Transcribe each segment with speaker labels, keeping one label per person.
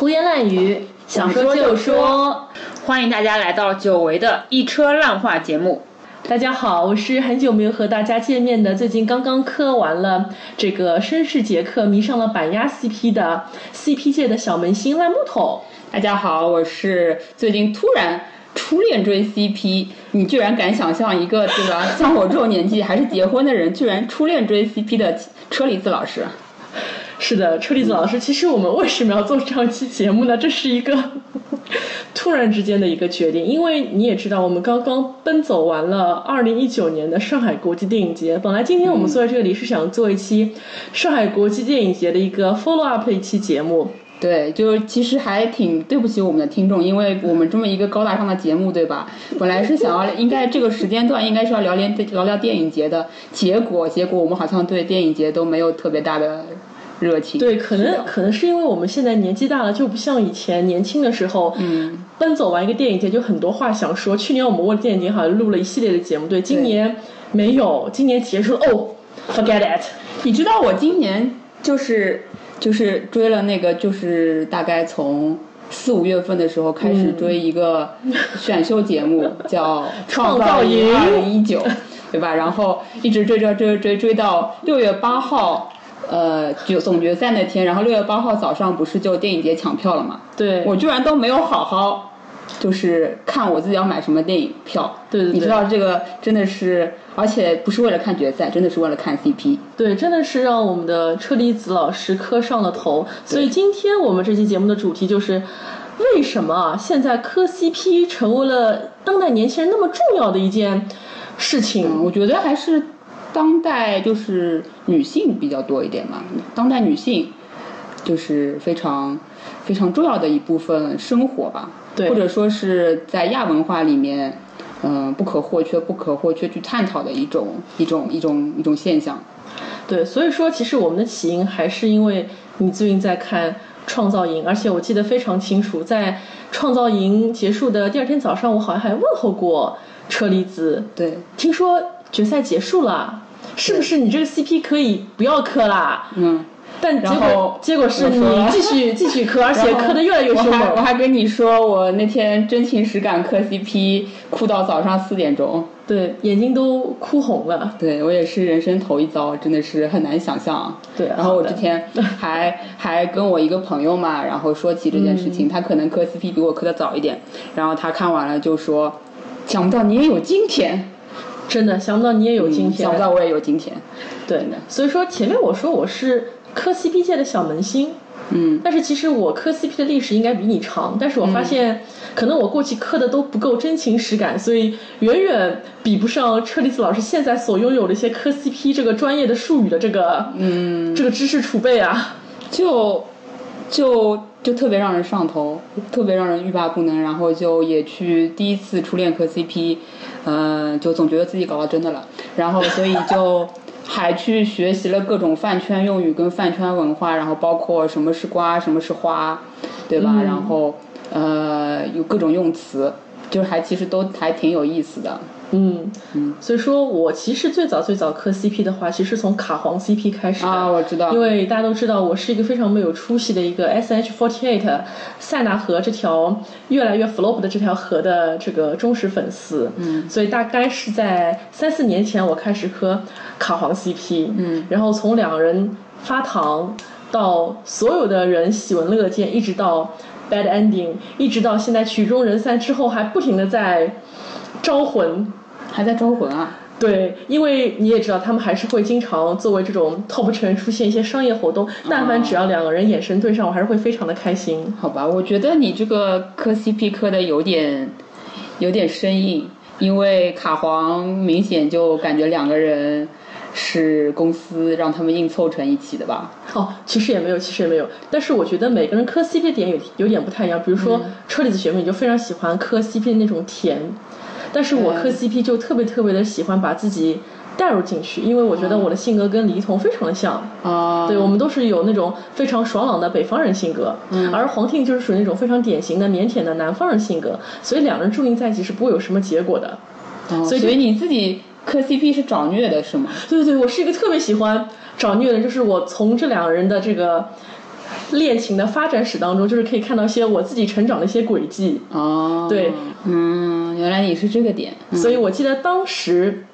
Speaker 1: 胡言乱语，想说就说。
Speaker 2: 欢迎大家来到久违的一车烂话节目。
Speaker 1: 大家好，我是很久没有和大家见面的，最近刚刚磕完了这个绅士杰克，迷上了板鸭 CP 的 CP 界的小萌新烂木头。
Speaker 2: 大家好，我是最近突然初恋追 CP，你居然敢想象一个对吧？像我这种年纪还是结婚的人，居然初恋追 CP 的车厘子老师。
Speaker 1: 是的，车厘子老师，其实我们为什么要做这样一期节目呢？这是一个 突然之间的一个决定，因为你也知道，我们刚刚奔走完了二零一九年的上海国际电影节。本来今天我们坐在这里是想做一期上海国际电影节的一个 follow up 的一期节目。
Speaker 2: 对，就其实还挺对不起我们的听众，因为我们这么一个高大上的节目，对吧？本来是想要应该这个时间段应该是要聊聊聊聊电影节的，结果结果我们好像对电影节都没有特别大的。热情
Speaker 1: 对，可能可能是因为我们现在年纪大了，就不像以前年轻的时候，
Speaker 2: 嗯，
Speaker 1: 奔走完一个电影节就很多话想说。去年我们为了电影节好像录了一系列的节目，对，今年没有，今年结束了哦，forget it。
Speaker 2: 你知道我今年就是就是追了那个，就是大概从四五月份的时候开始追一个选秀节目，叫《创造营二零一九》，对吧？然后一直追追追追追到六月八号。呃，就总决赛那天，然后六月八号早上不是就电影节抢票了嘛？
Speaker 1: 对，
Speaker 2: 我居然都没有好好，就是看我自己要买什么电影票。
Speaker 1: 对对对，
Speaker 2: 你知道这个真的是，而且不是为了看决赛，真的是为了看 CP。
Speaker 1: 对，真的是让我们的车厘子老师磕上了头。所以今天我们这期节目的主题就是，为什么现在磕 CP 成为了当代年轻人那么重要的一件事情？
Speaker 2: 我觉得还是。当代就是女性比较多一点嘛，当代女性就是非常非常重要的一部分生活吧，对或者说是在亚文化里面，嗯，不可或缺、不可或缺去探讨的一种一种一种一种现象。
Speaker 1: 对，所以说其实我们的起因还是因为你最近在看《创造营》，而且我记得非常清楚，在《创造营》结束的第二天早上，我好像还问候过车厘子。
Speaker 2: 对，
Speaker 1: 听说。决赛结束了，是不是你这个 CP 可以不要磕啦？
Speaker 2: 嗯，
Speaker 1: 但结果结果是你继续 继续磕，而且磕的越来越凶
Speaker 2: 猛。我还跟你说，我那天真情实感磕 CP，哭到早上四点钟。
Speaker 1: 对，眼睛都哭红了。
Speaker 2: 对我也是人生头一遭，真的是很难想象。
Speaker 1: 对，
Speaker 2: 然后我之前还 还跟我一个朋友嘛，然后说起这件事情，他可能磕 CP 比我磕的早一点，然后他看完了就说，想不到你也有今天。
Speaker 1: 真的想不到你也有今天，
Speaker 2: 想不到我也有今天，
Speaker 1: 对的。所以说前面我说我是磕 CP 界的小萌新，
Speaker 2: 嗯，
Speaker 1: 但是其实我磕 CP 的历史应该比你长，但是我发现可能我过去磕的都不够真情实感，所以远远比不上车厘子老师现在所拥有的一些磕 CP 这个专业的术语的这个，
Speaker 2: 嗯，
Speaker 1: 这个知识储备啊，
Speaker 2: 就就就特别让人上头，特别让人欲罢不能，然后就也去第一次初恋磕 CP。嗯，就总觉得自己搞到真的了，然后所以就还去学习了各种饭圈用语跟饭圈文化，然后包括什么是瓜，什么是花，对吧？然后呃，有各种用词，就还其实都还挺有意思的。
Speaker 1: 嗯。嗯，所以说我其实最早最早磕 CP 的话，其实从卡皇 CP 开始的
Speaker 2: 啊，我知道，
Speaker 1: 因为大家都知道我是一个非常没有出息的一个 SH48 塞纳河这条越来越 flop 的这条河的这个忠实粉丝，
Speaker 2: 嗯，
Speaker 1: 所以大概是在三四年前我开始磕卡皇 CP，
Speaker 2: 嗯，
Speaker 1: 然后从两人发糖到所有的人喜闻乐见，一直到 bad ending，一直到现在曲终人散之后还不停的在招魂。
Speaker 2: 还在招魂啊？
Speaker 1: 对，因为你也知道，他们还是会经常作为这种 top 成员出现一些商业活动。但凡只要两个人眼神对上，我还是会非常的开心。
Speaker 2: 好吧，我觉得你这个磕 CP 磕的有点有点生硬，因为卡皇明显就感觉两个人是公司让他们硬凑成一起的吧？
Speaker 1: 哦，其实也没有，其实也没有。但是我觉得每个人磕 CP 点有有点不太一样。比如说车厘子学妹你就非常喜欢磕 CP 的那种甜。但是我磕 CP 就特别特别的喜欢把自己带入进去，因为我觉得我的性格跟李一桐非常的像。
Speaker 2: 啊，
Speaker 1: 对我们都是有那种非常爽朗的北方人性格，嗯而黄婷就是属于那种非常典型的腼腆的南方人性格，所以两人注定在一起是不会有什么结果的。
Speaker 2: 所以你自己磕 CP 是找虐的是吗？
Speaker 1: 对对对，我是一个特别喜欢找虐的，就是我从这两个人的这个。恋情的发展史当中，就是可以看到一些我自己成长的一些轨迹。
Speaker 2: 哦，
Speaker 1: 对，
Speaker 2: 嗯，原来你是这个点，嗯
Speaker 1: 所以我记得当时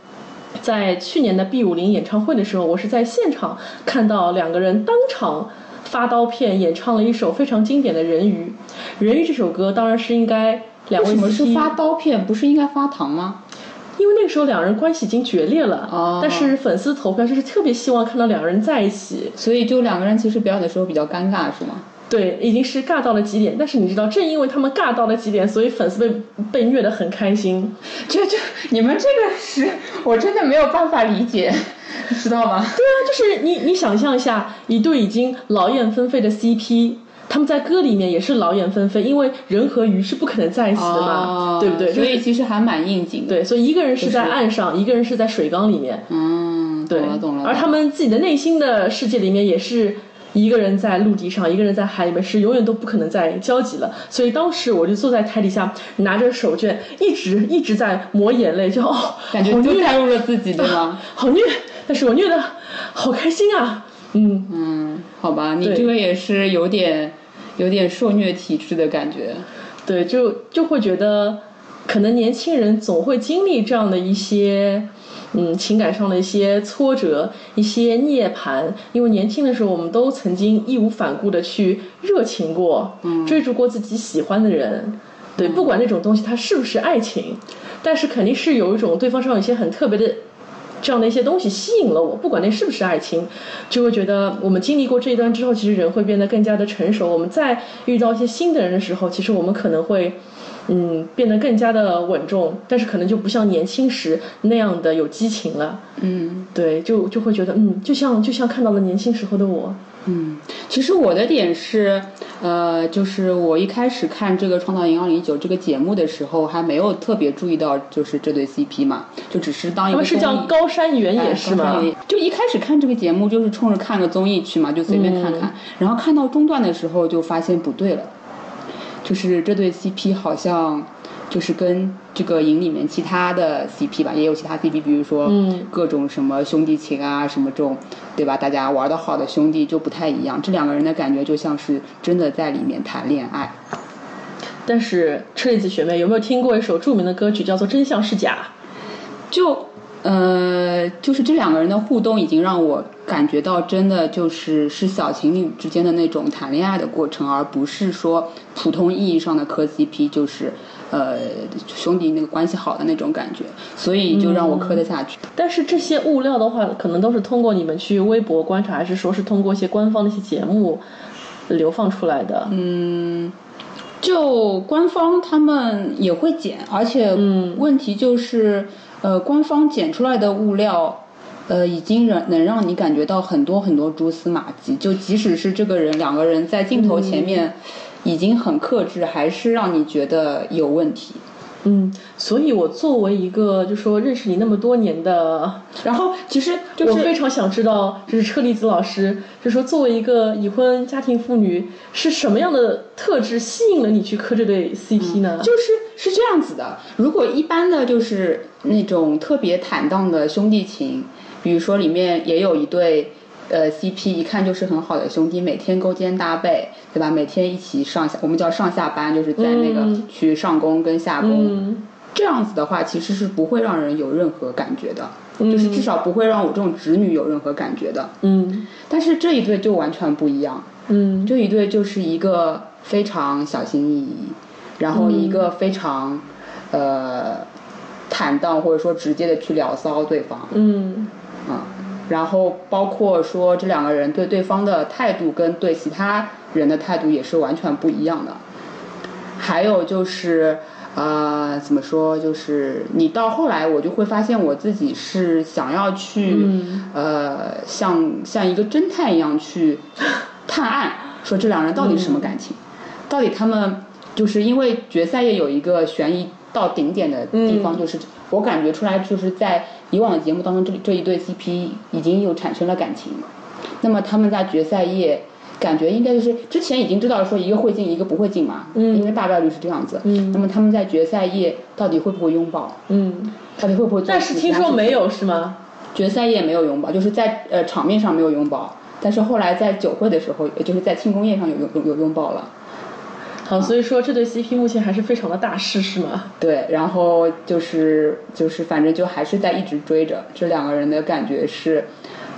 Speaker 1: 在去年的 B 五零演唱会的时候，我是在现场看到两个人当场发刀片演唱了一首非常经典的《人鱼》。《人鱼》这首歌当然是应该两位
Speaker 2: 为什么是发刀片，不是应该发糖吗？
Speaker 1: 因为那个时候两人关系已经决裂了，
Speaker 2: 哦
Speaker 1: 但是粉丝投票就是特别希望看到两人在一起，
Speaker 2: 所以就两个人其实表演的时候比较尴尬，是吗？
Speaker 1: 对，已经是尬到了极点。但是你知道，正因为他们尬到了极点，所以粉丝被被虐得很开心。
Speaker 2: 这这你们这个是我真的没有办法理解，知道吗？
Speaker 1: 对啊，就是你你想象一下，一对已经劳燕分飞的 CP，他们在歌里面也是劳燕分飞，因为人和鱼是不可能在一起的嘛，
Speaker 2: 哦
Speaker 1: 对不对？
Speaker 2: 所以其实还蛮应景的。
Speaker 1: 对，所以一个人是在
Speaker 2: 就是
Speaker 1: 岸上，一个人是在水缸里面，
Speaker 2: 嗯，
Speaker 1: 对
Speaker 2: 懂了懂了。
Speaker 1: 而他们自己的内心的世界里面也是。一个人在陆地上，一个人在海里面，是永远都不可能再交集了。所以当时我就坐在台底下，拿着手绢，一直一直在抹眼泪，就哦，
Speaker 2: 感觉
Speaker 1: 好虐
Speaker 2: 就带入了自己，对吗？
Speaker 1: 好虐，但是我虐的好开心啊，嗯，
Speaker 2: 嗯，好吧，你这个也是有点有点受虐体质的感觉。
Speaker 1: 对，就就会觉得，可能年轻人总会经历这样的一些，嗯，情感上的一些挫折、一些涅槃。因为年轻的时候，我们都曾经义无反顾的去热情过，追逐过自己喜欢的人。对，不管那种东西它是不是爱情，但是肯定是有一种对方上有一些很特别的。这样的一些东西吸引了我，不管那是不是爱情，就会觉得我们经历过这一段之后，其实人会变得更加的成熟。我们在遇到一些新的人的时候，其实我们可能会，嗯，变得更加的稳重，但是可能就不像年轻时那样的有激情了。
Speaker 2: 嗯
Speaker 1: 对，就就会觉得，嗯，就像就像看到了年轻时候的我。
Speaker 2: 嗯，其实我的点是，呃，就是我一开始看这个《创造营二零一九》这个节目的时候，还没有特别注意到就是这对 CP 嘛，就只是当一个
Speaker 1: 他们是叫高山原野
Speaker 2: 哎
Speaker 1: 是吗
Speaker 2: 就一开始看这个节目就是冲着看个综艺去嘛，就随便看看。然后看到中段的时候就发现不对了，就是这对 CP 好像就是跟这个营里面其他的 CP 吧，也有其他 CP，比如说
Speaker 1: 嗯
Speaker 2: 各种什么兄弟情啊，什么这种，对吧？大家玩的好的兄弟就不太一样。这两个人的感觉就像是真的在里面谈恋爱。
Speaker 1: 但是车厘子学妹有没有听过一首著名的歌曲，叫做《真相是假
Speaker 2: 就呃，就是这两个人的互动已经让我感觉到，真的就是是小情侣之间的那种谈恋爱的过程，而不是说普通意义上的磕 CP，就是呃兄弟那个关系好的那种感觉，所以就让我磕得下去。》？
Speaker 1: 但是这些物料的话，可能都是通过你们去微博观察，还是说是通过一些官方的一些节目流放出来的？
Speaker 2: 嗯，就官方他们也会剪，而且问题就是，呃，官方剪出来的物料。呃，已经能能让你感觉到很多很多蛛丝马迹，就即使是这个人两个人在镜头前面已经很克制，还是让你觉得有问题。
Speaker 1: 嗯，所以我作为一个就说认识你那么多年的，
Speaker 2: 然后其实就是
Speaker 1: 我非常想知道，就是车厘子老师，就说作为一个已婚家庭妇女，是什么样的特质吸引了你去磕这对 CP 呢？
Speaker 2: 就是是这样子的，如果一般的就是那种特别坦荡的兄弟情，比如说里面也有一对。呃，CP 一看就是很好的兄弟，每天勾肩搭背，对吧？每天一起上下，我们叫上下班，就是在那个
Speaker 1: 嗯
Speaker 2: 去上工跟下工。
Speaker 1: 嗯
Speaker 2: 这样子的话，其实是不会让人有任何感觉的，
Speaker 1: 嗯
Speaker 2: 就是至少不会让我这种直女有任何感觉的。
Speaker 1: 嗯
Speaker 2: 但是这一对就完全不一样，
Speaker 1: 嗯
Speaker 2: 这一对就是一个非常小心翼翼，然后一个非常、呃坦荡或者说直接的去聊骚对方，
Speaker 1: 嗯
Speaker 2: 嗯，然后包括说这两个人对对方的态度跟对其他人的态度也是完全不一样的。还有就是，呃，怎么说？就是你到后来，我就会发现我自己是想要去，
Speaker 1: 嗯
Speaker 2: 呃，像像一个侦探一样去探案，说这两人到底是什么感情，到底他们就是因为决赛也有一个悬疑到顶点的地方，就是我感觉出来，就是在以往的节目当中，这这一对 CP 已经有产生了感情，那么他们在决赛夜。感觉应该就是之前已经知道说一个会进一个不会进嘛，
Speaker 1: 嗯
Speaker 2: 因为大概率是这样子。
Speaker 1: 嗯
Speaker 2: 那么他们在决赛夜到底会不会拥抱？
Speaker 1: 嗯，
Speaker 2: 到底会不会
Speaker 1: 但是听说没有是吗？
Speaker 2: 决赛夜没有拥抱，就是在呃场面上没有拥抱，但是后来在酒会的时候，也就是在庆功宴上有有有拥抱了。
Speaker 1: 好，所以说这对 CP 目前还是非常的大势，是吗？
Speaker 2: 对，然后就是就是反正就还是在一直追着这两个人的感觉是，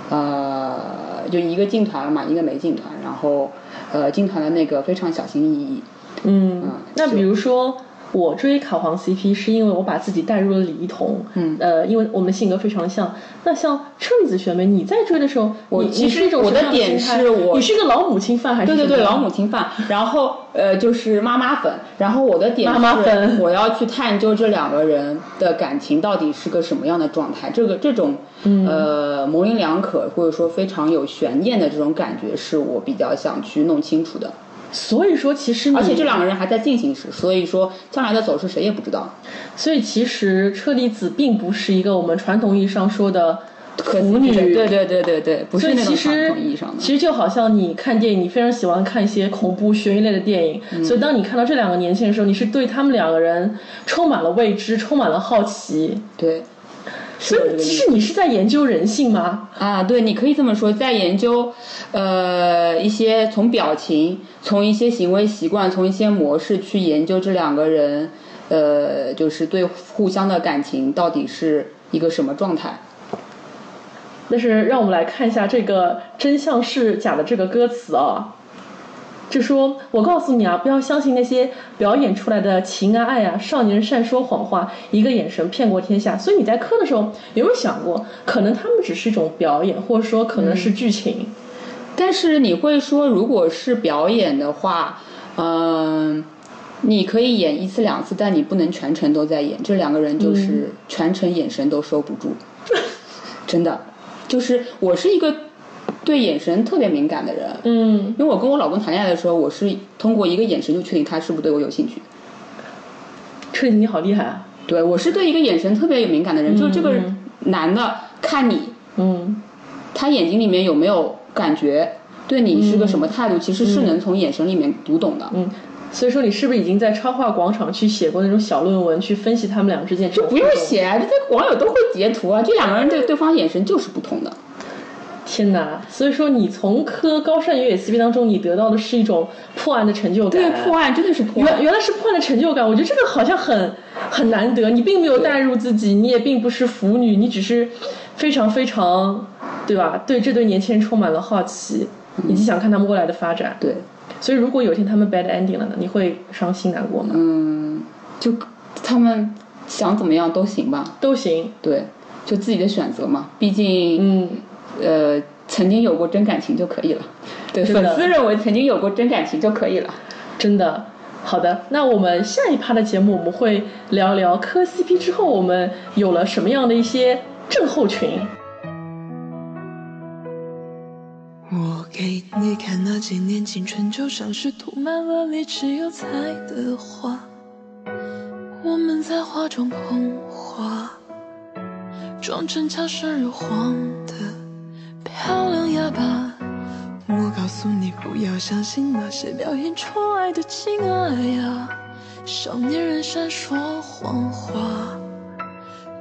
Speaker 2: 呃，就一个进团了嘛，一个没进团，然后呃进团的那个非常小心翼翼。
Speaker 1: 嗯，那比如说。我追卡皇 CP 是因为我把自己带入了李一桐，
Speaker 2: 嗯，
Speaker 1: 呃，因为我们的性格非常像。那像车厘子学妹，你在追的时候，
Speaker 2: 我
Speaker 1: 其实
Speaker 2: 我的点是我
Speaker 1: 你是一个老母亲范还是？
Speaker 2: 对对对，老母亲范。然后呃，就是妈妈粉。然后我的点
Speaker 1: 妈妈粉，
Speaker 2: 我要去探究这两个人的感情到底是个什么样的状态。这个这种呃模棱两可或者说非常有悬念的这种感觉，是我比较想去弄清楚的。
Speaker 1: 所以说，其实
Speaker 2: 而且这两个人还在进行时，所以说将来的走势谁也不知道。
Speaker 1: 所以其实车厘子并不是一个我们传统意义上说的腐女，
Speaker 2: 对对对对对，不是那种
Speaker 1: 传
Speaker 2: 统意义上的。
Speaker 1: 其实就好像你看电影，你非常喜欢看一些恐怖悬疑类的电影，所以当你看到这两个年轻人的时候，你是对他们两个人充满了未知，充满了好奇。
Speaker 2: 对。
Speaker 1: 所以，其实你是在研究人性吗？
Speaker 2: 啊，对，你可以这么说，在研究，呃，一些从表情、从一些行为习惯、从一些模式去研究这两个人，呃，就是对互相的感情到底是一个什么状态。
Speaker 1: 但是，让我们来看一下这个真相是假的这个歌词啊。就说，我告诉你啊，不要相信那些表演出来的情啊爱啊，少年善说谎话，一个眼神骗过天下。所以你在磕的时候，有没有想过，可能他们只是一种表演，或者说可能是剧情？
Speaker 2: 但是你会说，如果是表演的话，嗯，你可以演一次两次，但你不能全程都在演。这两个人就是全程眼神都收不住，真的，就是我是一个。对眼神特别敏感的人，
Speaker 1: 嗯，
Speaker 2: 因为我跟我老公谈恋爱的时候，我是通过一个眼神就确定他是不是对我有兴趣。
Speaker 1: 确定你好厉害啊！
Speaker 2: 对我是对一个眼神特别有敏感的人，就是这个男的看你，
Speaker 1: 嗯，
Speaker 2: 他眼睛里面有没有感觉，对你是个什么态度，其实是能从眼神里面读懂的。
Speaker 1: 嗯，所以说你是不是已经在超话广场去写过那种小论文，去分析他们两个之间？
Speaker 2: 就不用写啊，这些网友都会截图啊，这两个人对对方眼神就是不同的。
Speaker 1: 天哪！所以说，你从磕高山越野 CP 当中，你得到的是一种破案的成就感。
Speaker 2: 对，破案真的是破
Speaker 1: 案。原原来是破案的成就感，我觉得这个好像很很难得。你并没有代入自己，你也并不是腐女，你只是非常非常，对吧？对这对年轻人充满了好奇，以及想看他们未来的发展。
Speaker 2: 对。
Speaker 1: 所以，如果有一天他们 bad ending 了呢？你会伤心难过吗？
Speaker 2: 嗯，就他们想怎么样都行吧。
Speaker 1: 都行。
Speaker 2: 对，就自己的选择嘛。毕竟，
Speaker 1: 嗯。
Speaker 2: 呃，曾经有过真感情就可以了。对，粉丝认为曾经有过真感情就可以了。
Speaker 1: 真的，好的。那我们下一趴的节目，我们会聊聊磕 CP 之后，我们有了什么样的一些症候群。
Speaker 3: 我给你看那几年青春，就像是涂满了没只有彩的画。我们在画中捧花，装成悄生日黄的。漂亮哑巴，我告诉你不要相信那些表演出来的情爱呀。少年人闪说谎话，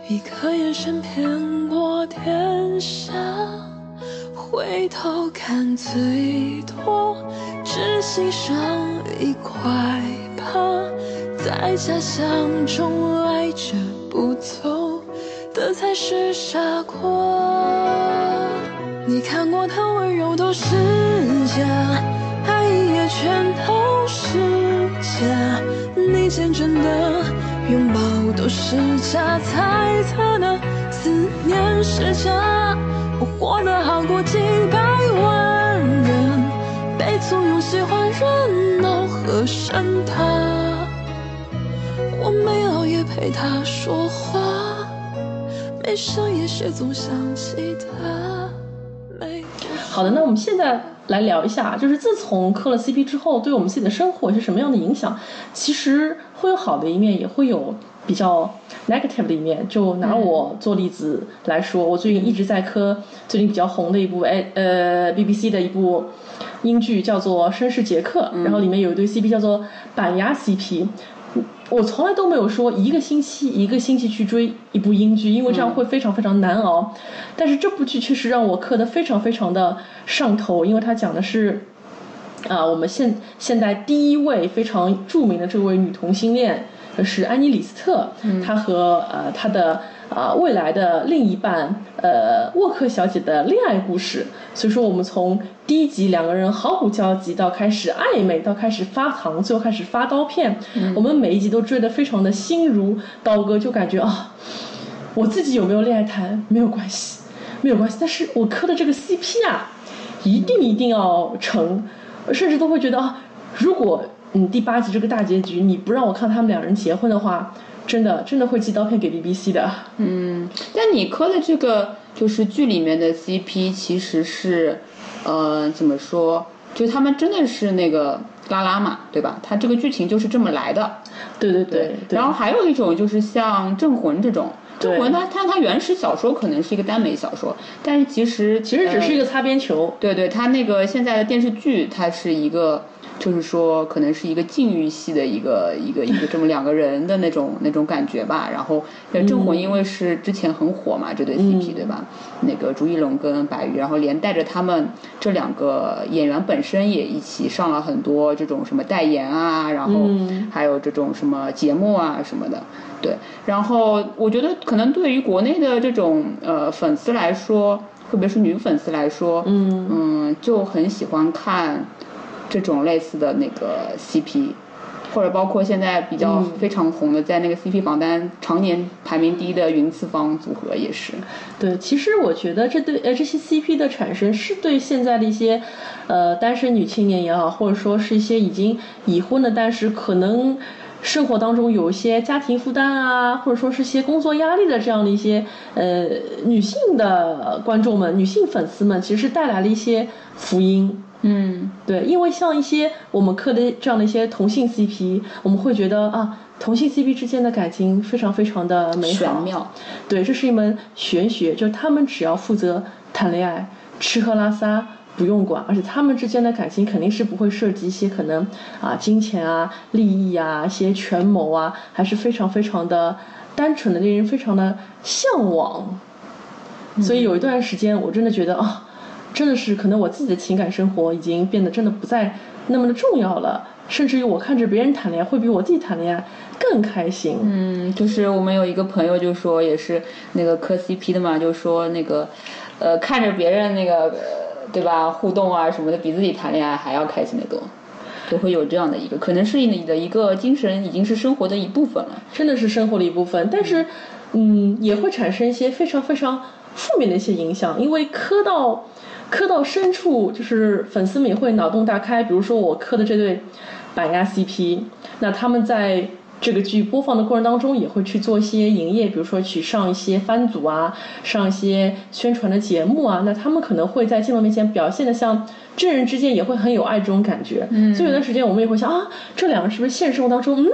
Speaker 3: 一个眼神骗过天下。回头看最多，只欣赏一块疤。在假象中爱着不走的才是傻瓜。你看过的温柔都是假，爱也全都是假。你见证的拥抱都是假，猜测的思念是假。我活得好过几百万人，被簇拥喜欢热闹和声塔。我没熬夜陪他说话，没深夜写总想起他。
Speaker 1: 好的，那我们现在来聊一下，就是自从磕了 CP 之后，对我们自己的生活是什么样的影响？其实会有好的一面，也会有比较 negative 的一面。就拿我做例子来说，我最近一直在磕最近比较红的一部哎呃 BBC 的一部英剧，叫做《绅士杰克》，然后里面有一对 CP 叫做板牙 CP。我从来都没有说一个星期一个星期去追一部英剧，因为这样会非常非常难熬。但是这部剧确实让我磕得非常非常的上头，因为它讲的是。啊，我们现现在第一位非常著名的这位女同性恋就是安妮·李斯特，她和呃她的啊未来的另一半呃沃克小姐的恋爱故事。所以说，我们从第一集两个人毫无交集到开始暧昧，到开始发糖，最后开始发刀片，我们每一集都追得非常的心如刀割，就感觉啊，我自己有没有恋爱谈没有关系，没有关系，但是我磕的这个 CP 啊，一定一定要成。甚至都会觉得啊，如果嗯第八集这个大结局你不让我看他们两人结婚的话，真的真的会寄刀片给 BBC 的。
Speaker 2: 嗯，但你磕的这个就是剧里面的 CP 其实是，呃，怎么说？就他们真的是那个拉拉嘛，对吧？他这个剧情就是这么来的。
Speaker 1: 对对对。
Speaker 2: 然后还有一种就是像《镇魂》这种。镇魂它它它原始小说可能是一个耽美小说，但是其实
Speaker 1: 其实只是一个擦边球。
Speaker 2: 对对，它那个现在的电视剧，它是一个，就是说可能是一个禁欲系的一个一个一个这么两个人的那种 那种感觉吧。然后镇魂因为是之前很火嘛，这对 CP 对吧？那个朱一龙跟白宇，然后连带着他们这两个演员本身也一起上了很多这种什么代言啊，然后还有这种什么节目啊什么的。对，然后我觉得可能对于国内的这种呃粉丝来说，特别是女粉丝来说，
Speaker 1: 嗯
Speaker 2: 嗯，就很喜欢看这种类似的那个 CP，或者包括现在比较非常红的，在那个 CP 榜单常年排名第一的云次方组合也是。
Speaker 1: 对，其实我觉得这对呃这些 CP 的产生是对现在的一些呃单身女青年也好，或者说是一些已经已婚的，但是可能。生活当中有一些家庭负担啊，或者说是些工作压力的这样的一些呃女性的观众们、女性粉丝们，其实是带来了一些福音。
Speaker 2: 嗯，
Speaker 1: 对，因为像一些我们磕的这样的一些同性 CP，我们会觉得啊，同性 CP 之间的感情非常非常的美好。
Speaker 2: 玄妙。
Speaker 1: 对，这是一门玄学，就是他们只要负责谈恋爱、吃喝拉撒。不用管，而且他们之间的感情肯定是不会涉及一些可能啊金钱啊利益啊一些权谋啊，还是非常非常的单纯的，令人非常的向往。所以有一段时间，我真的觉得啊，真的是可能我自己的情感生活已经变得真的不再那么的重要了，甚至于我看着别人谈恋爱，会比我自己谈恋爱更开心。
Speaker 2: 嗯，就是我们有一个朋友就说，也是那个磕 CP 的嘛，就说那个呃看着别人那个。对吧？互动啊什么的，比自己谈恋爱还要开心的多，都会有这样的一个，可能是你的一个精神，已经是生活的一部分了，
Speaker 1: 真的是生活的一部分。但是，嗯，也会产生一些非常非常负面的一些影响，因为磕到磕到深处，就是粉丝们也会脑洞大开。比如说我磕的这对板鸭 CP，那他们在。这个剧播放的过程当中，也会去做一些营业，比如说去上一些番组啊，上一些宣传的节目啊。那他们可能会在镜头面前表现的像真人之间也会很有爱这种感觉。
Speaker 2: 嗯。
Speaker 1: 所以有段时间我们也会想啊，这两个是不是现实生活当中嗯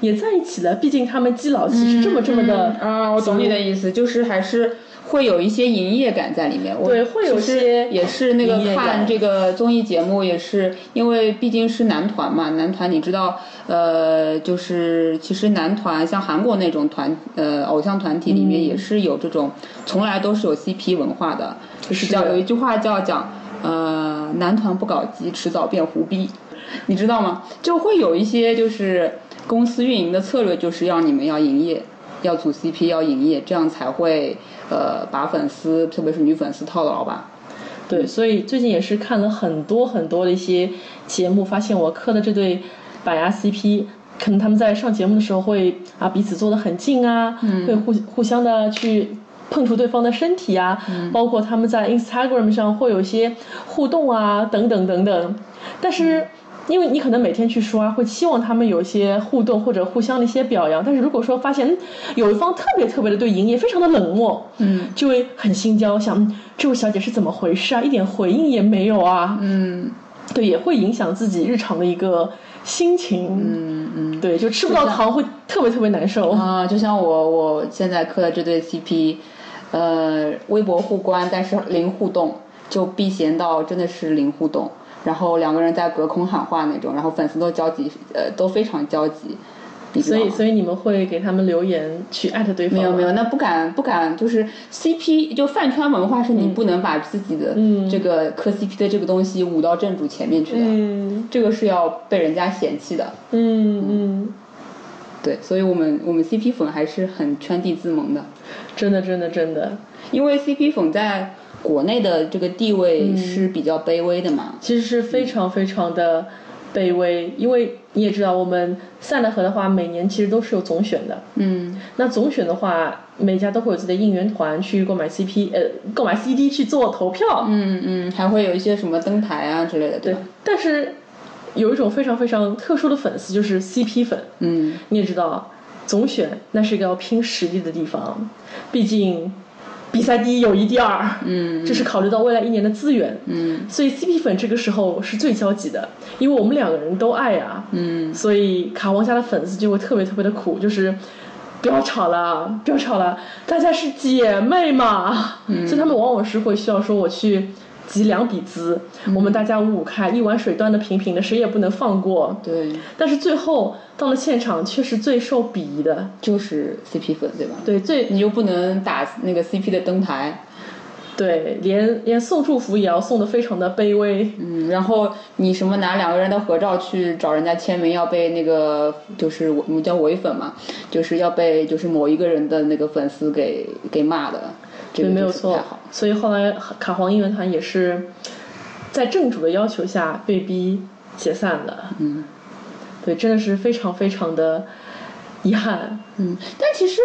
Speaker 1: 也在一起了？毕竟他们基佬其实这么这么的。
Speaker 2: 啊，我懂你的意思，就是还是。会有一些营业感在里面，
Speaker 1: 对，会有些
Speaker 2: 也是那个看这个综艺节目，也是因为毕竟是男团嘛，男团你知道，呃，就是其实男团像韩国那种团，呃，偶像团体里面也是有这种，从来都是有 CP 文化的，就是叫有一句话叫讲，呃，男团不搞基，迟早变胡逼，你知道吗？就会有一些就是公司运营的策略，就是要你们要营业。要组 CP，要营业，这样才会呃把粉丝，特别是女粉丝套牢吧。
Speaker 1: 对，所以最近也是看了很多很多的一些节目，发现我磕的这对板牙 CP，可能他们在上节目的时候会啊彼此坐得很近啊，会互互相的去碰触对方的身体啊，包括他们在 Instagram 上会有一些互动啊，等等等等，但是。因为你可能每天去刷，会期望他们有一些互动或者互相的一些表扬，但是如果说发现有一方特别特别的对营业非常的冷漠，
Speaker 2: 嗯，
Speaker 1: 就会很心焦，想这位小姐是怎么回事啊？一点回应也没有啊，
Speaker 2: 嗯，
Speaker 1: 对，也会影响自己日常的一个心情，
Speaker 2: 嗯嗯，
Speaker 1: 对，就吃不到糖会特别特别难受
Speaker 2: 啊。就像我我现在磕的这对 CP，呃，微博互关，但是零互动，就避嫌到真的是零互动。然后两个人在隔空喊话那种，然后粉丝都焦急，呃，都非常焦急，
Speaker 1: 所以所以你们会给他们留言去艾特对方？
Speaker 2: 没有没有，那不敢不敢，就是 CP 就饭圈文化是你不能把自己的这个磕 CP 的这个东西舞到正主前面去的，
Speaker 1: 嗯。
Speaker 2: 这个是要被人家嫌弃的。
Speaker 1: 嗯嗯，
Speaker 2: 对，所以我们我们 CP 粉还是很圈地自萌的，
Speaker 1: 真的真的真的，
Speaker 2: 因为 CP 粉在国内的这个地位是比较卑微的嘛。
Speaker 1: 其实是非常非常的卑微，因为你也知道，我们塞纳河的话，每年其实都是有总选的。
Speaker 2: 嗯，
Speaker 1: 那总选的话，每家都会有自己的应援团去购买 CP，呃，购买 CD 去做投票。
Speaker 2: 嗯嗯，还会有一些什么灯牌啊之类的，对吧？
Speaker 1: 但是有一种非常非常特殊的粉丝，就是 CP 粉。
Speaker 2: 嗯，
Speaker 1: 你也知道，总选那是一个要拼实力的地方，毕竟比赛第一，友谊第二。
Speaker 2: 嗯，
Speaker 1: 这是考虑到未来一年的资源。
Speaker 2: 嗯，
Speaker 1: 所以 CP 粉这个时候是最焦急的，因为我们两个人都爱啊。
Speaker 2: 嗯，
Speaker 1: 所以卡王家的粉丝就会特别特别的苦，就是。不要吵了，不要吵了，大家是姐妹嘛，
Speaker 2: 嗯
Speaker 1: 所以他们往往是会需要说我去集两笔资，我们大家五五开，一碗水端的平平的，谁也不能放过。
Speaker 2: 对，
Speaker 1: 但是最后到了现场，却是最受鄙夷的，
Speaker 2: 就是 CP 粉，对吧？
Speaker 1: 对，最
Speaker 2: 你又不能打那个 CP 的灯牌，
Speaker 1: 对，连连送祝福也要送的非常的卑微。
Speaker 2: 嗯，然后你什么拿两个人的合照去找人家签名，要被那个就是我们叫伪粉嘛，就是要被就是某一个人的那个粉丝给给骂的，这
Speaker 1: 对，
Speaker 2: 个
Speaker 1: 没有错。所以后来卡皇音乐团也是在正主的要求下被逼解散了。
Speaker 2: 嗯
Speaker 1: 对，真的是非常非常的遗憾。
Speaker 2: 嗯，但其实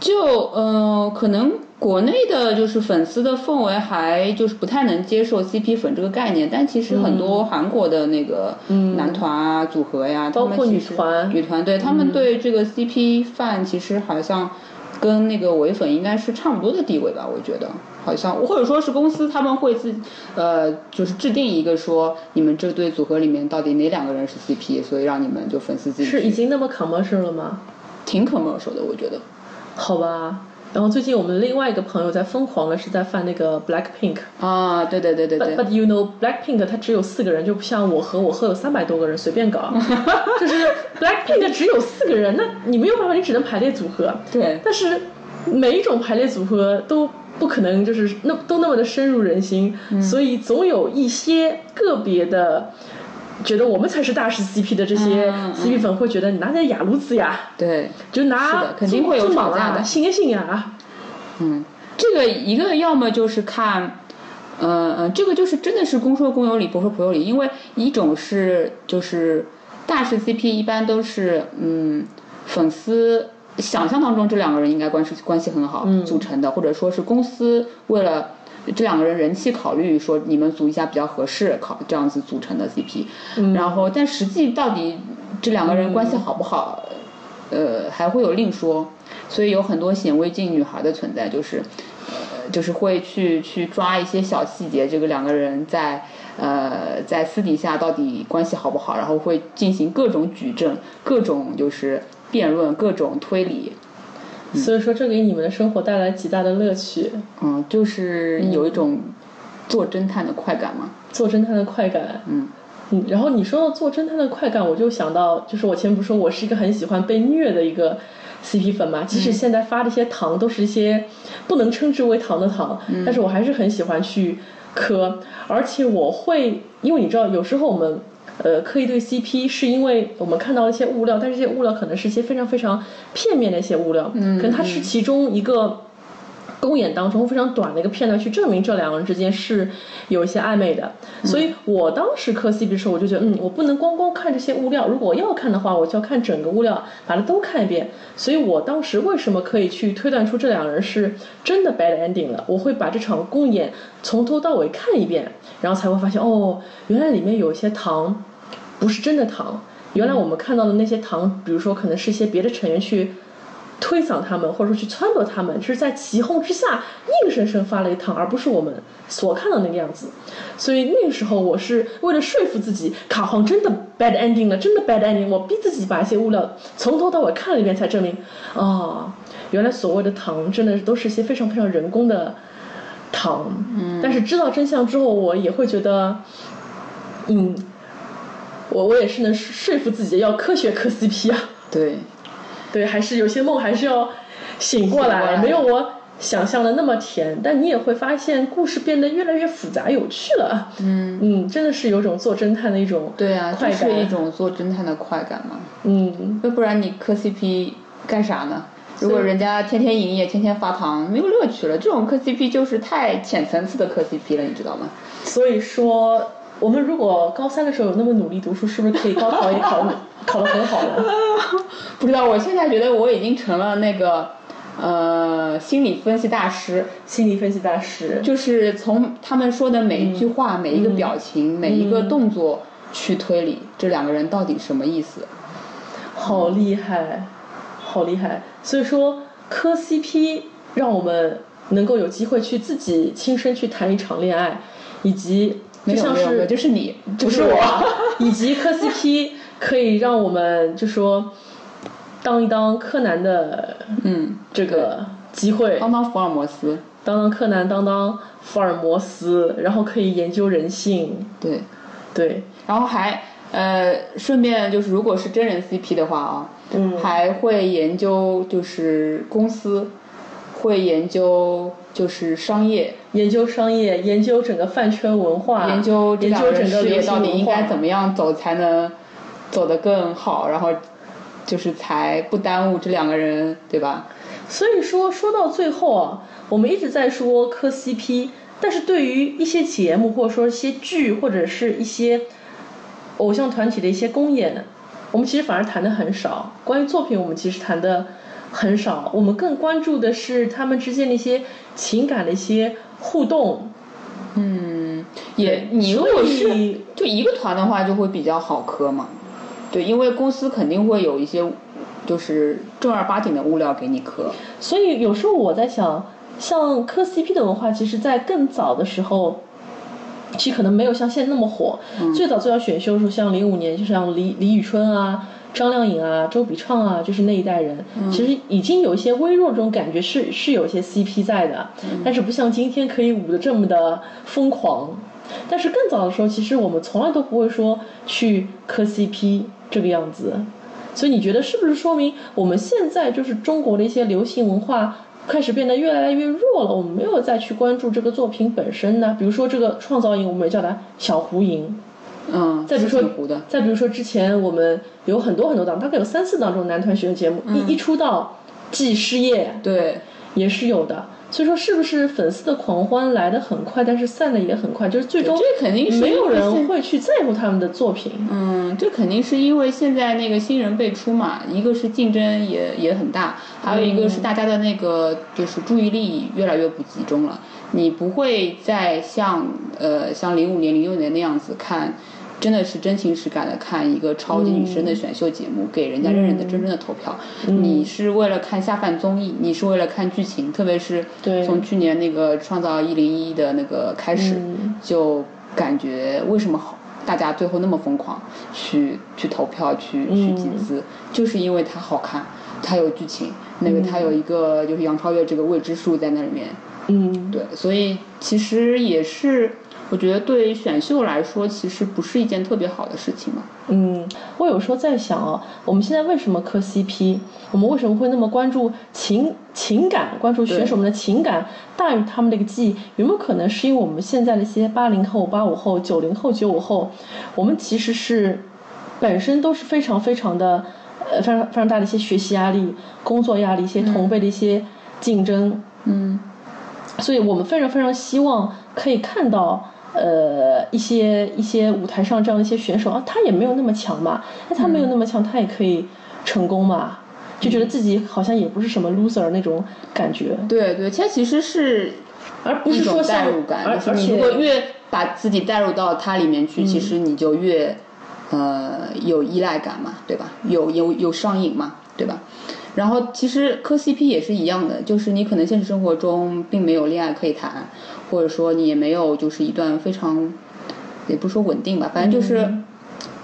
Speaker 2: 就呃，可能国内的就是粉丝的氛围还就是不太能接受 CP 粉这个概念，但其实很多韩国的那个男团啊、组合呀，他
Speaker 1: 包括女团
Speaker 2: 女团对他们对这个 CP 饭其实好像。跟那个唯粉应该是差不多的地位吧，我觉得好像，或者说是公司他们会自呃，就是制定一个说你们这对组合里面到底哪两个人是 CP，所以让你们就粉丝自己
Speaker 1: 是已经那么 commercial 了吗？
Speaker 2: 挺 commercial 的，我觉得。
Speaker 1: 好吧。然后最近我们另外一个朋友在疯狂的是在翻那个 Blackpink。
Speaker 2: 啊，对对对对对
Speaker 1: ，but you know Blackpink 它只有四个人，就不像我和我和有三百多个人随便搞，就是 Blackpink 只有四个人，那你没有办法，你只能排列组合。
Speaker 2: 对
Speaker 1: 但是每一种排列组合都不可能就是那都那么的深入人心，
Speaker 2: 嗯
Speaker 1: 所以总有一些个别的。觉得我们才是大师 CP 的这些
Speaker 2: 嗯嗯。
Speaker 1: CP 粉会觉得你拿点雅鲁子呀，
Speaker 2: 对，是
Speaker 1: 就拿
Speaker 2: 的肯定会有
Speaker 1: 中
Speaker 2: 吵架的。
Speaker 1: 啊，信一信呀，
Speaker 2: 嗯，这个一个要么就是看，呃呃，这个就是真的是公说公有理，婆说婆有理，因为一种是就是大师 CP 一般都是嗯粉丝想象当中这两个人应该关系关系很好、组成的，或者说是公司为了。这两个人人气考虑说你们组一下比较合适，考这样子组成的 CP，、然后但实际到底这两个人关系好不好，呃还会有另说，所以有很多显微镜女孩的存在，就是呃就是会去去抓一些小细节，这个两个人在呃在私底下到底关系好不好，然后会进行各种举证，各种就是辩论，各种推理，
Speaker 1: 所以说这给你们的生活带来极大的乐趣，
Speaker 2: 嗯，就是有一种做侦探的快感嘛，
Speaker 1: 做侦探的快感。
Speaker 2: 嗯。
Speaker 1: 嗯，然后你说到做侦探的快感，我就想到，就是我前面不是说我是一个很喜欢被虐的一个 CP 粉嘛，即使现在发的一些糖都是一些不能称之为糖的糖，但是我还是很喜欢去磕，而且我会，因为你知道，有时候我们。呃，磕一对 CP 是因为我们看到了一些物料，但是这些物料可能是一些非常非常片面的一些物料，嗯，可能它是其中一个公演当中非常短的一个片段去证明这两个人之间是有一些暧昧的，所以我当时磕 CP 的时候，我就觉得，嗯，我不能光光看这些物料，如果要看的话，我就要看整个物料，把它都看一遍。所以我当时为什么可以去推断出这两个人是真的 bad ending 了？我会把这场公演从头到尾看一遍，然后才会发现，哦，原来里面有一些糖不是真的糖，原来我们看到的那些糖，比如说可能是一些别的成员去。推搡他们，或者说去撺掇他们，就是在起哄之下硬生生发了一糖，而不是我们所看到那个样子。所以那个时候，我是为了说服自己，卡皇真的 bad ending 了，真的 bad ending，我逼自己把一些物料从头到尾看了一遍，才证明，哦，原来所谓的糖真的都是一些非常非常人工的糖。嗯。但是知道真相之后，我也会觉得，嗯，我我也是能说服自己要科学磕 CP 啊。
Speaker 2: 对，
Speaker 1: 对，还是有些梦还是要醒过来，没有我想象的那么甜。但你也会发现，故事变得越来越复杂有趣了。
Speaker 2: 嗯，
Speaker 1: 嗯，真的是有种做侦探的一种
Speaker 2: 对啊，
Speaker 1: 快感。
Speaker 2: 就是一种做侦探的快感嘛。
Speaker 1: 嗯，
Speaker 2: 要不然你磕 CP 干啥呢？如果人家天天营业、天天发糖，没有乐趣了。这种磕 CP 就是太浅层次的磕 CP 了，你知道吗？
Speaker 1: 所以说，我们如果高三的时候有那么努力读书，是不是可以高考也考 考得很好呢？
Speaker 2: 不知道，我现在觉得我已经成了那个呃心理分析大师，
Speaker 1: 心理分析大师，
Speaker 2: 就是从他们说的每一句
Speaker 1: 嗯
Speaker 2: 话、每一个表情、每一个动作去推理这两个人到底什么意思。
Speaker 1: 好厉害，好厉害。所以说，磕 CP 让我们能够有机会去自己亲身去谈一场恋爱，以及就像是
Speaker 2: 就是你，
Speaker 1: 不是我，以及磕 CP 可以让我们就说当一当柯南的
Speaker 2: 嗯，
Speaker 1: 这个机会，
Speaker 2: 当当福尔摩斯，
Speaker 1: 当当柯南，当当福尔摩斯，然后可以研究人性，
Speaker 2: 对。
Speaker 1: 对，
Speaker 2: 然后还呃，顺便就是，如果是真人 CP 的话啊，
Speaker 1: 嗯。
Speaker 2: 还会研究就是公司，会研究就是商业，
Speaker 1: 研究商业，研究整个饭圈文化，
Speaker 2: 研究
Speaker 1: 研究整个流
Speaker 2: 事业到底应该怎么样走才能走得更好，然后就是才不耽误这两个人，对吧？
Speaker 1: 所以说，说到最后啊，我们一直在说磕 CP，但是对于一些节目或者说一些剧或者是一些偶像团体的一些公演，我们其实反而谈的很少。关于作品，我们其实谈的很少，我们更关注的是他们之间的一些情感的一些互动。
Speaker 2: 嗯，也你如果是就一个团的话，就会比较好磕嘛。对，因为公司肯定会有一些就是正儿八经的物料给你磕。
Speaker 1: 所以有时候我在想，像磕 CP 的文化，其实在更早的时候，其实可能没有像现在那么火。最早最早选秀的时候，像零五年，就像李李宇春啊、张靓颖啊、周笔畅啊，就是那一代人，其实已经有一些微弱这种感觉，是是有一些 CP 在的，但是不像今天可以舞的这么的疯狂。但是更早的时候，其实我们从来都不会说去磕 CP 这个样子。所以你觉得是不是说明我们现在就是中国的一些流行文化开始变得越来越弱了？我们没有再去关注这个作品本身呢？比如说这个创造营，我们也叫它小胡营。
Speaker 2: 嗯，
Speaker 1: 再比如说再比如说之前我们有很多很多档，大概有三四档这种男团选秀节目，一一出道即失业，
Speaker 2: 对，
Speaker 1: 也是有的。所以说，是不是粉丝的狂欢来的很快，但是散的也很快？就是最终
Speaker 2: 这肯定是
Speaker 1: 没有人会去在乎他们的作品。
Speaker 2: 嗯，这肯定是因为现在那个新人辈出嘛，一个是竞争也也很大，还有一个是大家的那个就是注意力越来越不集中了。你不会再像呃像零五年、零六年那样子看，真的是真情实感的看一个超级女生的选秀节目，给人家认认的真真的投票。你是为了看下饭综艺，你是为了看剧情，特别是
Speaker 1: 对。
Speaker 2: 从去年那个创造一零一的那个开始，
Speaker 1: 嗯。
Speaker 2: 就感觉为什么好。大家最后那么疯狂去去投票去去集资，就是因为它好看，它有剧情，那个它有一个就是杨超越这个未知数在那里面，
Speaker 1: 嗯，
Speaker 2: 对，所以其实也是我觉得对选秀来说，其实不是一件特别好的事情嘛。
Speaker 1: 嗯，我有时候在想啊，我们现在为什么磕 CP？我们为什么会那么关注情情感，关注选手们的情感大于他们的一个技艺？有没有可能是因为我们现在的一些八零后、八五后、九零后、九五后，我们其实是本身都是非常非常的呃非常非常大的一些学习压力、工作压力、一些同辈的一些竞争，
Speaker 2: 嗯，
Speaker 1: 所以我们非常非常希望可以看到。呃，一些一些舞台上这样的一些选手啊，他也没有那么强嘛，那他没有那么强，他也可以成功嘛，就觉得自己好像也不是什么 loser 那种感觉，
Speaker 2: 对对，它其实是
Speaker 1: 而不是说像
Speaker 2: 代入感，就是
Speaker 1: 而而
Speaker 2: 你如果越把自己带入到它里面去，其实你就越呃有依赖感嘛，对吧？有有有上瘾嘛，对吧？然后其实磕 CP 也是一样的，就是你可能现实生活中并没有恋爱可以谈，或者说你也没有就是一段非常，也不说稳定吧，反正就是。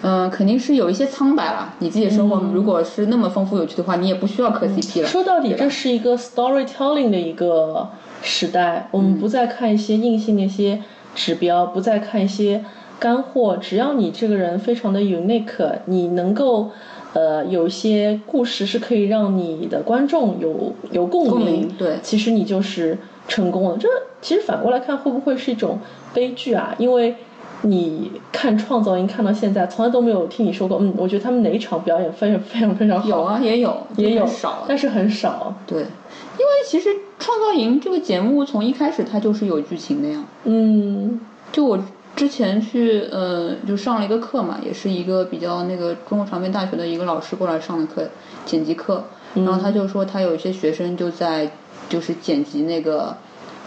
Speaker 2: 嗯、肯定是有一些苍白了。你自己的生活如果是那么丰富有趣的话，你也不需要磕 CP 了。
Speaker 1: 说到底，这是一个 storytelling 的一个时代，我们不再看一些硬性的一些指标，不再看一些干货，只要你这个人非常的 unique，你能够呃，有一些故事是可以让你的观众有有共
Speaker 2: 共鸣对
Speaker 1: 其实你就是成功了。这其实反过来看，会不会是一种悲剧啊？因为你看创造营看到现在，从来都没有听你说过，嗯，我觉得他们哪一场表演非常非常非常好。
Speaker 2: 有啊，也有，
Speaker 1: 也有
Speaker 2: 少，
Speaker 1: 但是很少。
Speaker 2: 对，因为其实《创造营》这个节目从一开始它就是有剧情的呀。
Speaker 1: 嗯
Speaker 2: 就我之前去呃，就上了一个课嘛，也是一个比较那个中国传媒大学的一个老师过来上的课，剪辑课，然后他就说他有一些学生就在就是剪辑那个。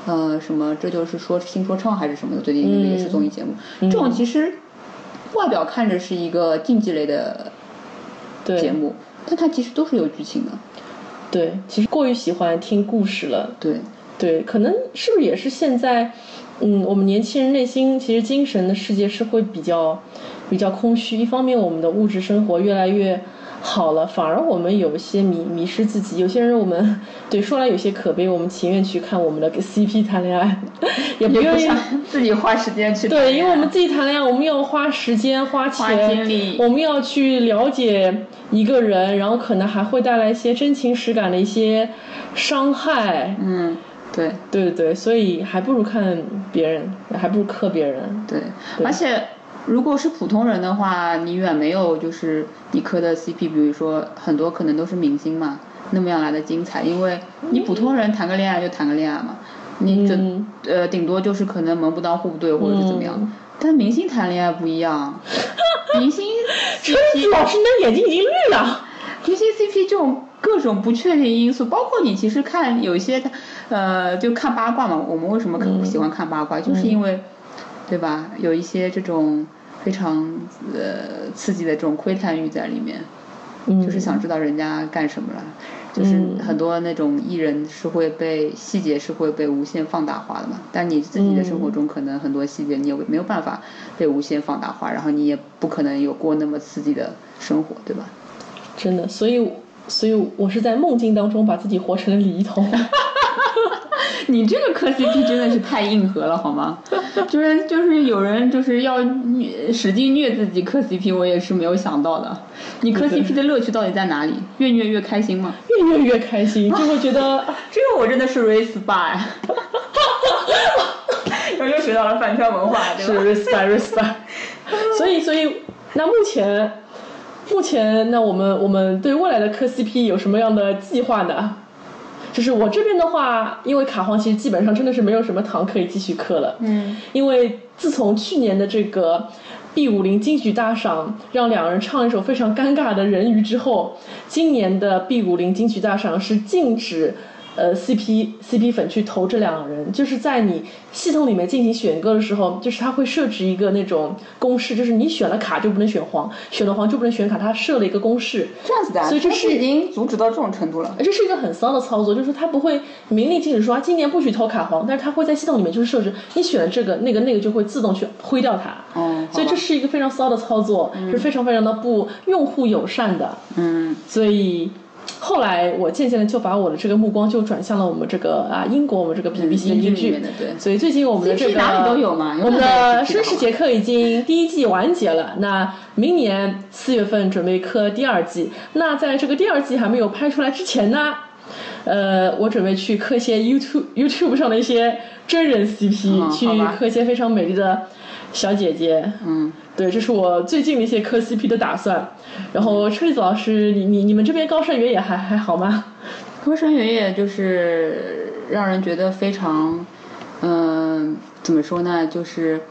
Speaker 2: 呃，什么？这就是说新说唱还是什么的？最近那个也是综艺节目。这种其实外表看着是一个竞技类的
Speaker 1: 对
Speaker 2: 节目，但它其实都是有剧情的。
Speaker 1: 对，其实过于喜欢听故事了。
Speaker 2: 对，
Speaker 1: 对，可能是不是也是现在，嗯，我们年轻人内心其实精神的世界是会比较比较空虚。一方面，我们的物质生活越来越好了，反而我们有些迷迷失自己。有些人我们 对说来有些可悲，我们情愿去看我们的 CP 谈恋爱，也不愿意。
Speaker 2: 自己花时间去
Speaker 1: 对，因为我们自己谈恋爱，我们要花时间、花钱、
Speaker 2: 花精力
Speaker 1: 我们要去了解一个人，然后可能还会带来一些真情实感的一些伤害。
Speaker 2: 嗯，对
Speaker 1: 对对对，所以还不如看别人，还不如克别人。
Speaker 2: 对，而且如果是普通人的话，你远没有就是你磕的 CP，比如说很多可能都是明星嘛，那么样来的精彩，因为你普通人谈个恋爱就谈个恋爱嘛，你这、
Speaker 1: 嗯
Speaker 2: 呃顶多就是可能门不当户不对或者是怎么样，但明星谈恋爱不一样，明星
Speaker 1: 车子老师，你的眼睛已经绿了。
Speaker 2: 明星 CP 这种各种不确定因素，包括你其实看有一些，呃，就看八卦嘛。我们为什么看喜欢看八卦，就是因为，对吧？有一些这种非常呃刺激的这种窥探欲在里面，
Speaker 1: 嗯
Speaker 2: 就是想知道人家干什么了。就是很多那种艺人是会被细节是会被无限放大化的嘛，但你自己的生活中可能很多细节你也没有办法被无限放大化，然后你也不可能有过那么刺激的生活，对吧？
Speaker 1: 真的，所以所以我是在梦境当中把自己活成了李一桐。
Speaker 2: 你这个磕 CP 真的是太硬核了，好吗？就是就是有人就是要虐使劲虐自己磕 CP，我也是没有想到的。你磕 CP 的乐趣到底在哪里？越虐越开心吗？
Speaker 1: 越虐越开心，就会觉得
Speaker 2: 这个我真的是 respect，我 又学到了饭圈文化，对吧？
Speaker 1: 是 respect respect。所以所以那目前目前那我们我们对未来的磕 CP 有什么样的计划呢？就是我这边的话，因为卡皇其实基本上真的是没有什么糖可以继续磕了。
Speaker 2: 嗯，
Speaker 1: 因为自从去年的这个 B 五零金曲大赏让两人唱一首非常尴尬的人鱼之后，今年的 B 五零金曲大赏是禁止。呃，CP CP 粉去投这两个人，就是在你系统里面进行选歌的时候，就是它会设置一个那种公式，就是你选了卡就不能选黄，选了黄就不能选卡，它设了一个公式。
Speaker 2: 这样子的啊，
Speaker 1: 所以这是
Speaker 2: 已经阻止到这种程度了。
Speaker 1: 这是一个很骚的操作，就是它不会明令禁止说啊今年不许投卡黄，但是它会在系统里面就是设置，你选了这个那个那个就会自动去挥掉它。
Speaker 2: 哦，
Speaker 1: 所以这是一个非常骚的操作，是非常非常的不用户友善的。
Speaker 2: 嗯，
Speaker 1: 所以后来我渐渐的就把我的这个目光就转向了我们这个啊英国我们这个 BBC
Speaker 2: 英剧对
Speaker 1: 所以最近我们的这个
Speaker 2: 哪里都有嘛
Speaker 1: 我们的绅士杰克已经第一季完结了，那明年四月份准备磕第二季。那在这个第二季还没有拍出来之前呢？呃，我准备去磕一些 YouTube YouTube 上的一些真人 CP，、去磕一些非常美丽的小姐姐。
Speaker 2: 嗯，
Speaker 1: 对，这是我最近的一些磕 CP 的打算。然后车厘子老师，你你你们这边高山原野还还好吗？
Speaker 2: 高山原野就是让人觉得非常，嗯、怎么说呢？就是，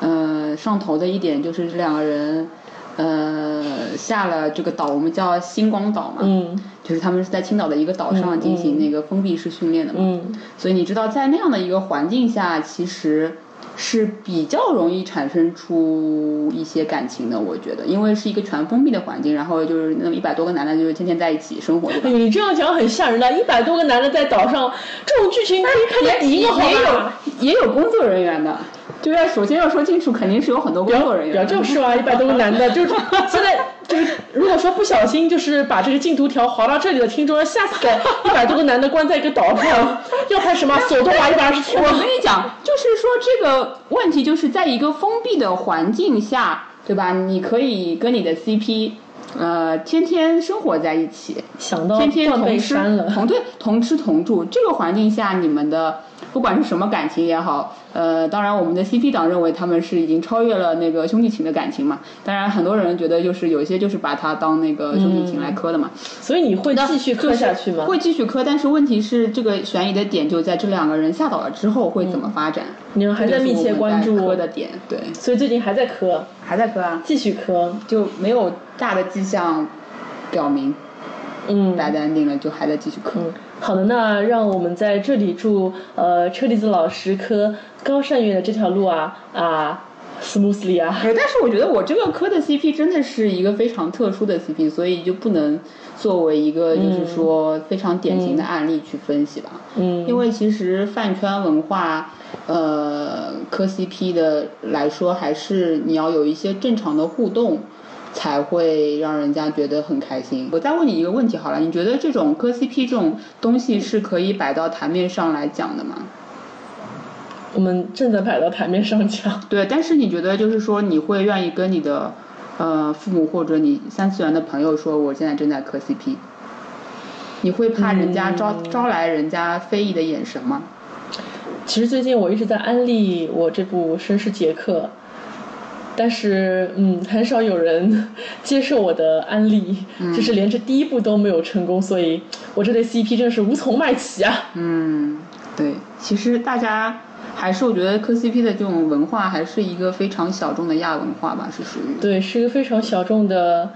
Speaker 2: 呃，上头的一点就是这两个人，呃，下了这个岛，我们叫星光岛嘛，
Speaker 1: 嗯
Speaker 2: 就是他们是在青岛的一个岛上进行那个封闭式训练的嘛，
Speaker 1: 嗯
Speaker 2: 所以你知道，在那样的一个环境下，其实是比较容易产生出一些感情的。我觉得，因为是一个全封闭的环境，然后就是那么一百多个男的，就是天天在一起生活？
Speaker 1: 你这样讲很吓人的，一百多个男的在岛上，这种剧情可以看见第一个好
Speaker 2: 也？有也有工作人员的，就要首先要说清楚，肯定是有很多工作人
Speaker 1: 不要
Speaker 2: 员的。
Speaker 1: 这么说啊！一百多个男的，就是现在就是，如果说不小心就是把这个进度条滑到这里的听众，要吓死了，一百多个男的关在一个岛上，要拍什么索多玛一百二十天
Speaker 2: 我跟？你讲，就是说这个问题就是在一个封闭的环境下，对吧？你可以跟你的 CP 呃，天天生活在一起，
Speaker 1: 想到
Speaker 2: 天天同吃。同对同吃同住，这个环境下，你们的不管是什么感情也好，呃，当然我们的 CP 党认为他们是已经超越了那个兄弟情的感情嘛。当然，很多人觉得就是有一些就是把它当那个兄弟情来磕的嘛。
Speaker 1: 所以你会继续磕下去吗？
Speaker 2: 会继续磕，但是问题是这个悬疑的点就在这两个人下岛了之后会怎么发展？
Speaker 1: 你们还在密切关注
Speaker 2: 的点，对，
Speaker 1: 所以最近还在磕，
Speaker 2: 还在磕啊，
Speaker 1: 继续磕。
Speaker 2: 就没有大的迹象表明
Speaker 1: 嗯
Speaker 2: ，bad ending 了，就还在继续磕。
Speaker 1: 嗯，好的，那让我们在这里祝呃车厘子老师磕高善月的这条路啊啊 smoothly 啊。
Speaker 2: 呃，但是我觉得我这个磕的 CP 真的是一个非常特殊的 CP，所以就不能作为一个就是说非常典型的案例去分析吧。
Speaker 1: 嗯，
Speaker 2: 因为其实饭圈文化，呃，磕 CP 的来说，还是你要有一些正常的互动，才会让人家觉得很开心。我再问你一个问题好了，你觉得这种磕 CP 这种东西是可以摆到台面上来讲的吗？
Speaker 1: 我们正在摆到台面上讲。
Speaker 2: 对，但是你觉得就是说你会愿意跟你的呃父母或者你三次元的朋友说，我现在正在磕 CP？你会怕人家招、招来人家非议的眼神吗？
Speaker 1: 其实最近我一直在安利我这部《绅士杰克》，但是嗯，很少有人接受我的安利，就是连这第一步都没有成功，所以我这对 CP 真是无从卖起啊。
Speaker 2: 嗯，对，其实大家还是我觉得磕 CP 的这种文化还是一个非常小众的亚文化吧，是属于。
Speaker 1: 对，是一个非常小众的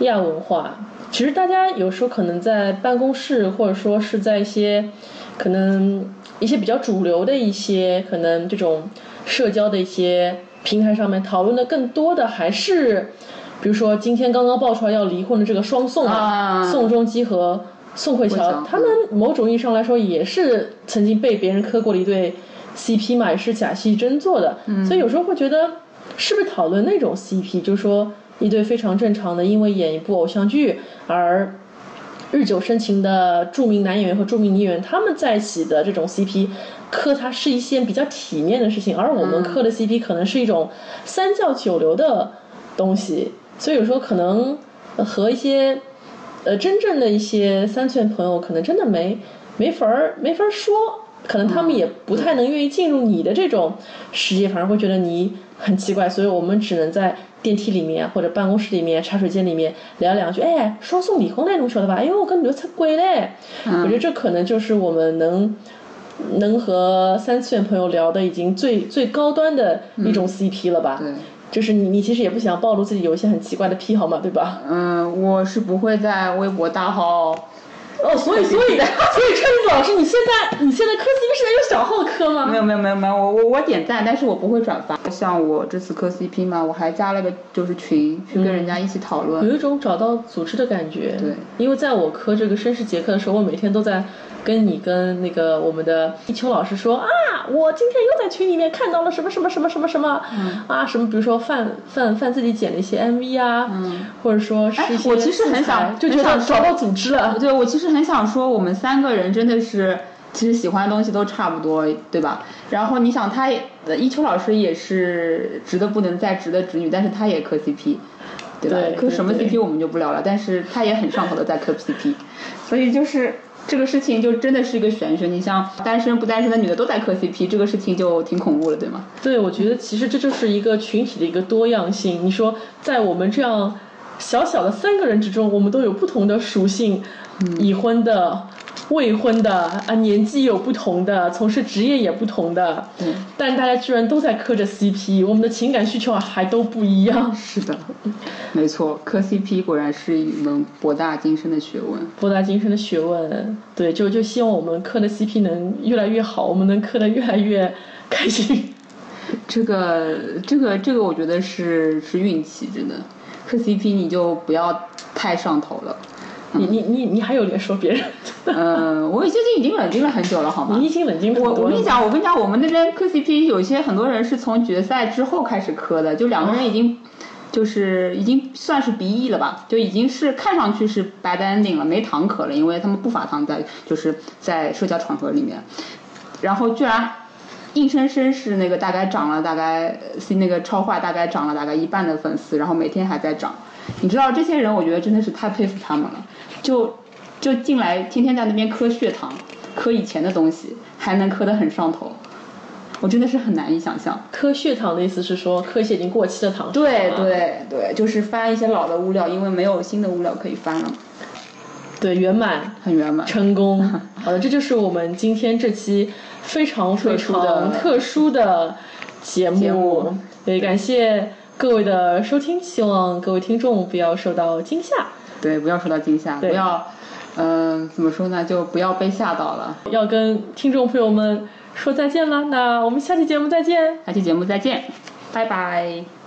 Speaker 1: 亚文化。其实大家有时候可能在办公室，或者说是在一些可能一些比较主流的一些可能这种社交的一些平台上面讨论的更多的还是，比如说今天刚刚爆出来要离婚的这个双宋
Speaker 2: 啊
Speaker 1: 宋仲基和宋慧乔他们某种意义上来说也是曾经被别人磕过的一对 CP 嘛，也是假戏真做的，所以有时候会觉得是不是讨论那种 CP，就是说一对非常正常的，因为演一部偶像剧而日久生情的著名男演员和著名女演员，他们在一起的这种 CP，磕它是一件比较体面的事情，而我们磕的 CP 可能是一种三教九流的东西，所以有时候可能呃和一些呃真正的一些三次元朋友，可能真的没没法儿没法儿说。可能他们也不太能愿意进入你的这种世界，反而会觉得你很奇怪，所以我们只能在电梯里面或者办公室里面、茶水间里面聊两句。哎，双宋离婚那种晓得吧？哎呦，我跟女的出轨嘞！我觉得这可能就是我们能能和三次元朋友聊的已经最最高端的一种 CP 了吧？
Speaker 2: 对，
Speaker 1: 就是你你其实也不想暴露自己有一些很奇怪的癖好嘛，对吧？
Speaker 2: 嗯，我是不会在微博大号。
Speaker 1: 哦，所以所以的所以车厘子老师，你现在你现在磕 CP 是在用小号磕吗？
Speaker 2: 没有没有没有没有，我我我点赞，但是我不会转发。像我这次磕 CP 嘛，我还加了个就是群，去跟人家一起讨论。
Speaker 1: 有一种找到组织的感觉。
Speaker 2: 对，
Speaker 1: 因为在我磕这个绅士杰克的时候，我每天都在跟你跟那个我们的一秋老师说啊，我今天又在群里面看到了什么什么什么什么什么，
Speaker 2: 嗯
Speaker 1: 啊什么，比如说范范范自己剪了一些 MV 啊，或者说是一些
Speaker 2: 我其实很想
Speaker 1: 就觉得找到组织了。
Speaker 2: 对，我其实很想说，我们三个人真的是，其实喜欢的东西都差不多，对吧？然后你想，他一秋老师也是直的不能再直的直女，但是他也磕 CP，对吧？
Speaker 1: 对
Speaker 2: 磕什么 CP 我们就不聊了，但是他也很上头的在磕 CP，所以就是。这个事情就真的是一个玄学，你像单身不单身的女的都在磕 CP，这个事情就挺恐怖了，对吗？
Speaker 1: 对，我觉得其实这就是一个群体的一个多样性。你说，在我们这样小小的三个人之中，我们都有不同的属性，已婚的、未婚的啊，年纪有不同的，从事职业也不同的，
Speaker 2: 嗯
Speaker 1: 但大家居然都在磕着 CP，我们的情感需求还都不一样。
Speaker 2: 是的，没错，磕 CP 果然是一门博大精深的学问。
Speaker 1: 博大精深的学问，对，就就希望我们磕的 CP 能越来越好，我们能磕的越来越开心。
Speaker 2: 这个这个这个，我觉得是是运气，真的。磕 CP 你就不要太上头了。
Speaker 1: 你你你你还有脸说别人？
Speaker 2: 嗯，我最近已经冷静了很久了，好吗？
Speaker 1: 你已经冷静很
Speaker 2: 我我跟你讲，我跟你讲，我们那边磕 CP 有些很多人是从决赛之后开始磕的，就两个人已经、就是已经算是 B E 了吧，就已经是看上去是 bad ending 了，没糖可了，因为他们不发糖在就是在社交场合里面，然后居然硬生生是那个大概涨了大概那个超话大概涨了大概一半的粉丝，然后每天还在涨。你知道这些人，我觉得真的是太佩服他们了，就就进来天天在那边磕血糖，磕以前的东西，还能磕得很上头，我真的是很难以想象。
Speaker 1: 磕血糖的意思是说磕一些已经过期的糖。
Speaker 2: 对对对，就是翻一些老的物料，因为没有新的物料可以翻了。
Speaker 1: 对，圆满，
Speaker 2: 很圆满，
Speaker 1: 成功。好的，这就是我们今天这期非常非常特殊的节目。对，感谢各位的收听，希望各位听众不要受到惊吓。
Speaker 2: 对，不要受到惊吓，不要，嗯，怎么说呢？就不要被吓到了。
Speaker 1: 要跟听众朋友们说再见了，那我们下期节目再见。
Speaker 2: 下期节目再见，拜拜。